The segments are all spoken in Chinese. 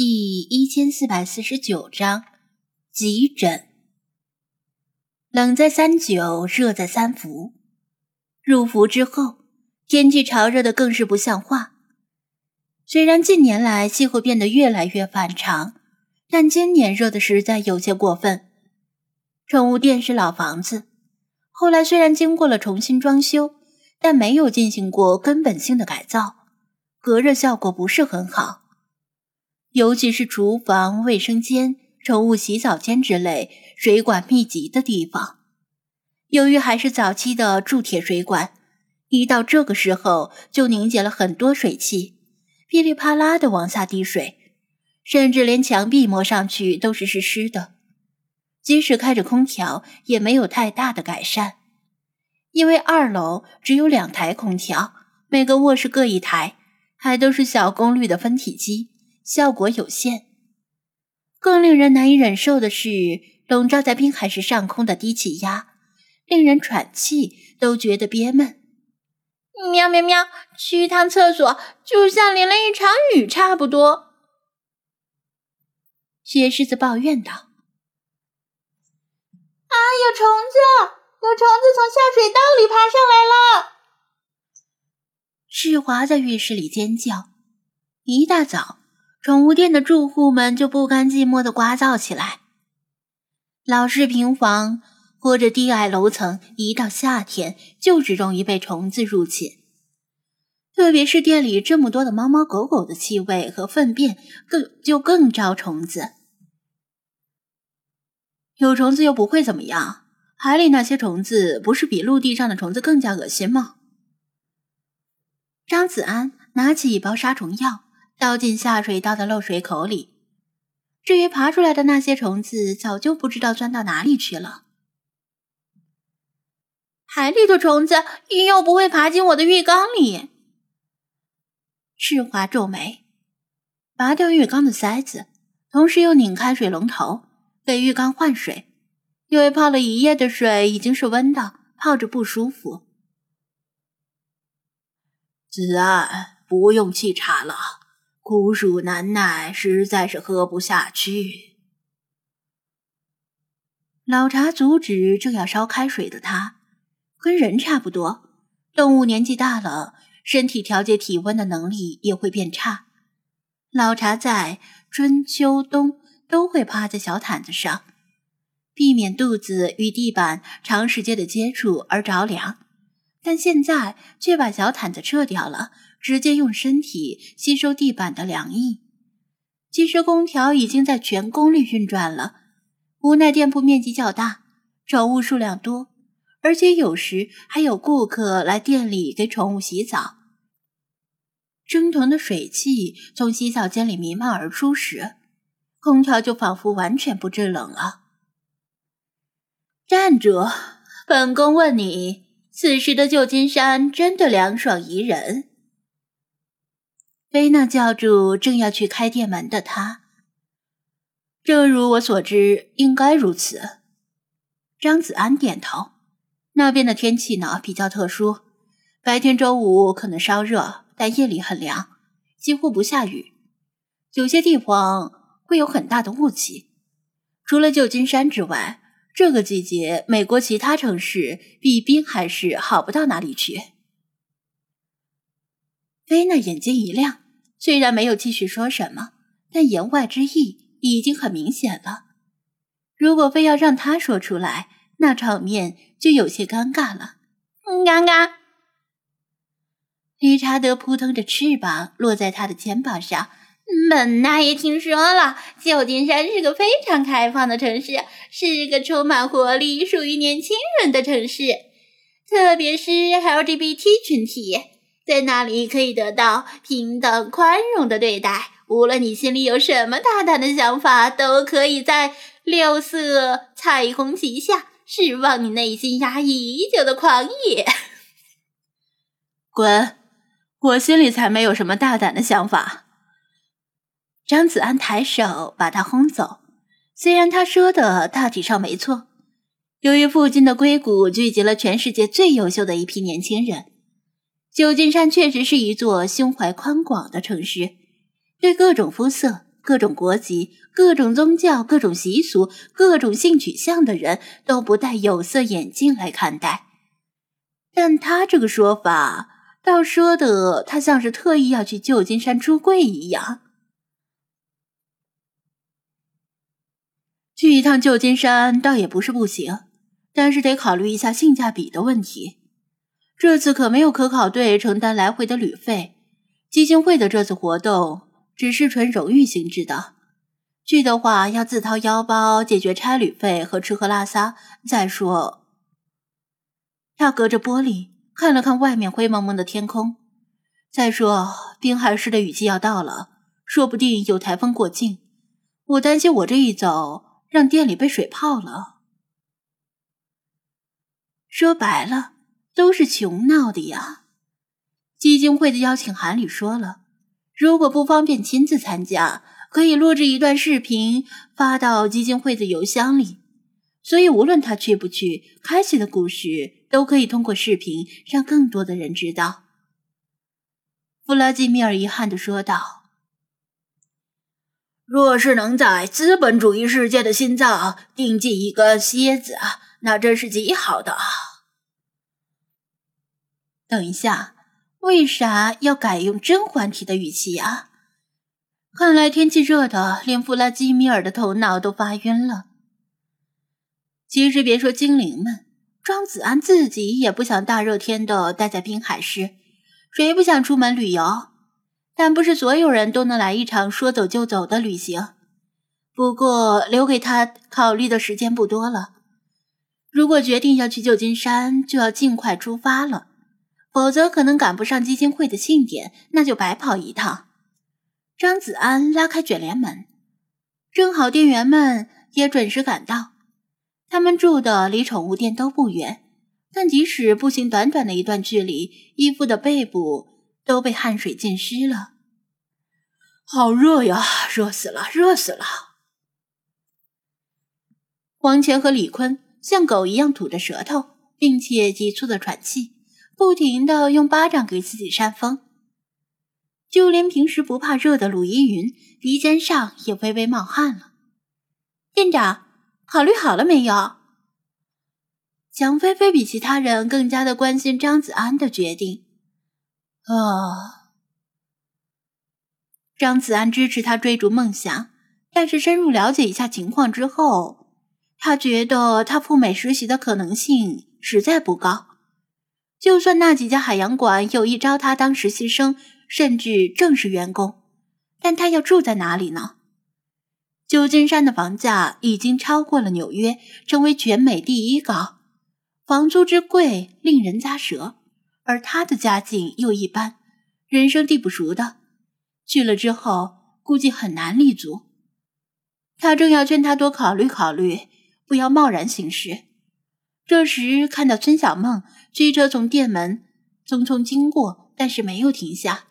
第一千四百四十九章急诊。冷在三九，热在三伏。入伏之后，天气潮热的更是不像话。虽然近年来气候变得越来越反常，但今年热的实在有些过分。宠物店是老房子，后来虽然经过了重新装修，但没有进行过根本性的改造，隔热效果不是很好。尤其是厨房、卫生间、宠物洗澡间之类水管密集的地方，由于还是早期的铸铁水管，一到这个时候就凝结了很多水汽，噼里啪啦的往下滴水，甚至连墙壁摸上去都是湿湿的。即使开着空调，也没有太大的改善，因为二楼只有两台空调，每个卧室各一台，还都是小功率的分体机。效果有限。更令人难以忍受的是，笼罩在滨海市上空的低气压，令人喘气都觉得憋闷。喵喵喵！去一趟厕所，就像淋了一场雨差不多。雪狮子抱怨道：“啊，有虫子！有虫子从下水道里爬上来了！”世华在浴室里尖叫。一大早。宠物店的住户们就不甘寂寞的聒噪起来。老式平房或者低矮楼层，一到夏天就是容易被虫子入侵，特别是店里这么多的猫猫狗狗的气味和粪便，更就更招虫子。有虫子又不会怎么样，海里那些虫子不是比陆地上的虫子更加恶心吗？张子安拿起一包杀虫药。倒进下水道的漏水口里。至于爬出来的那些虫子，早就不知道钻到哪里去了。海里的虫子又不会爬进我的浴缸里。世华皱眉，拔掉浴缸的塞子，同时又拧开水龙头，给浴缸换水。因为泡了一夜的水已经是温的，泡着不舒服。子安，不用沏茶了。苦暑难耐，实在是喝不下去。老茶阻止正要烧开水的他，跟人差不多，动物年纪大了，身体调节体温的能力也会变差。老茶在春秋冬都会趴在小毯子上，避免肚子与地板长时间的接触而着凉，但现在却把小毯子撤掉了。直接用身体吸收地板的凉意。其实空调已经在全功率运转了，无奈店铺面积较大，宠物数量多，而且有时还有顾客来店里给宠物洗澡。蒸腾的水汽从洗澡间里弥漫而出时，空调就仿佛完全不制冷了。站住！本宫问你，此时的旧金山真的凉爽宜人？菲娜叫住正要去开店门的他。正如我所知，应该如此。张子安点头。那边的天气呢，比较特殊，白天周五可能稍热，但夜里很凉，几乎不下雨。有些地方会有很大的雾气。除了旧金山之外，这个季节美国其他城市比滨海市好不到哪里去。菲娜眼睛一亮，虽然没有继续说什么，但言外之意已经很明显了。如果非要让他说出来，那场面就有些尴尬了。嗯尴尬。理查德扑腾着翅膀落在他的肩膀上。本大爷听说了，旧金山是个非常开放的城市，是个充满活力、属于年轻人的城市，特别是 LGBT 群体。在那里可以得到平等宽容的对待，无论你心里有什么大胆的想法，都可以在六色彩虹旗下释放你内心压抑已久的狂野。滚！我心里才没有什么大胆的想法。张子安抬手把他轰走。虽然他说的大体上没错，由于附近的硅谷聚集了全世界最优秀的一批年轻人。旧金山确实是一座胸怀宽广的城市，对各种肤色、各种国籍、各种宗教、各种习俗、各种性取向的人都不戴有色眼镜来看待。但他这个说法，倒说的他像是特意要去旧金山出柜一样。去一趟旧金山倒也不是不行，但是得考虑一下性价比的问题。这次可没有科考队承担来回的旅费，基金会的这次活动只是纯荣誉性质的。去的话要自掏腰包解决差旅费和吃喝拉撒。再说，他隔着玻璃看了看外面灰蒙蒙的天空。再说，滨海市的雨季要到了，说不定有台风过境。我担心我这一走。让店里被水泡了。说白了，都是穷闹的呀。基金会的邀请函里说了，如果不方便亲自参加，可以录制一段视频发到基金会的邮箱里。所以无论他去不去，开启的故事都可以通过视频让更多的人知道。弗拉基米尔遗憾的说道。若是能在资本主义世界的心脏钉进一个蝎子，那真是极好的。等一下，为啥要改用甄嬛体的语气呀？看来天气热的，连弗拉基米尔的头脑都发晕了。其实别说精灵们，庄子安自己也不想大热天的待在滨海市，谁不想出门旅游？但不是所有人都能来一场说走就走的旅行。不过留给他考虑的时间不多了。如果决定要去旧金山，就要尽快出发了，否则可能赶不上基金会的庆典，那就白跑一趟。张子安拉开卷帘门，正好店员们也准时赶到。他们住的离宠物店都不远，但即使步行短短的一段距离，衣服的背部。都被汗水浸湿了，好热呀！热死了，热死了！王乾和李坤像狗一样吐着舌头，并且急促的喘气，不停的用巴掌给自己扇风。就连平时不怕热的鲁依云，鼻尖上也微微冒汗了。店长，考虑好了没有？蒋菲菲比其他人更加的关心张子安的决定。啊！张子安支持他追逐梦想，但是深入了解一下情况之后，他觉得他赴美实习的可能性实在不高。就算那几家海洋馆有意招他当实习生，甚至正式员工，但他要住在哪里呢？旧金山的房价已经超过了纽约，成为全美第一高，房租之贵令人咂舌。而他的家境又一般，人生地不熟的，去了之后估计很难立足。他正要劝他多考虑考虑，不要贸然行事。这时看到孙小梦驱车从店门匆匆经过，但是没有停下。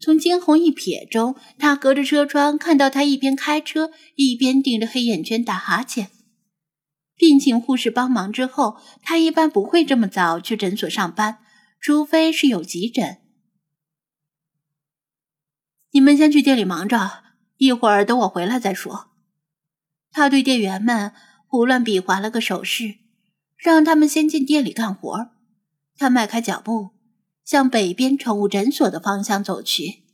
从惊鸿一瞥中，他隔着车窗看到他一边开车一边盯着黑眼圈打哈欠。聘请护士帮忙之后，他一般不会这么早去诊所上班。除非是有急诊，你们先去店里忙着，一会儿等我回来再说。他对店员们胡乱比划了个手势，让他们先进店里干活。他迈开脚步，向北边宠物诊所的方向走去。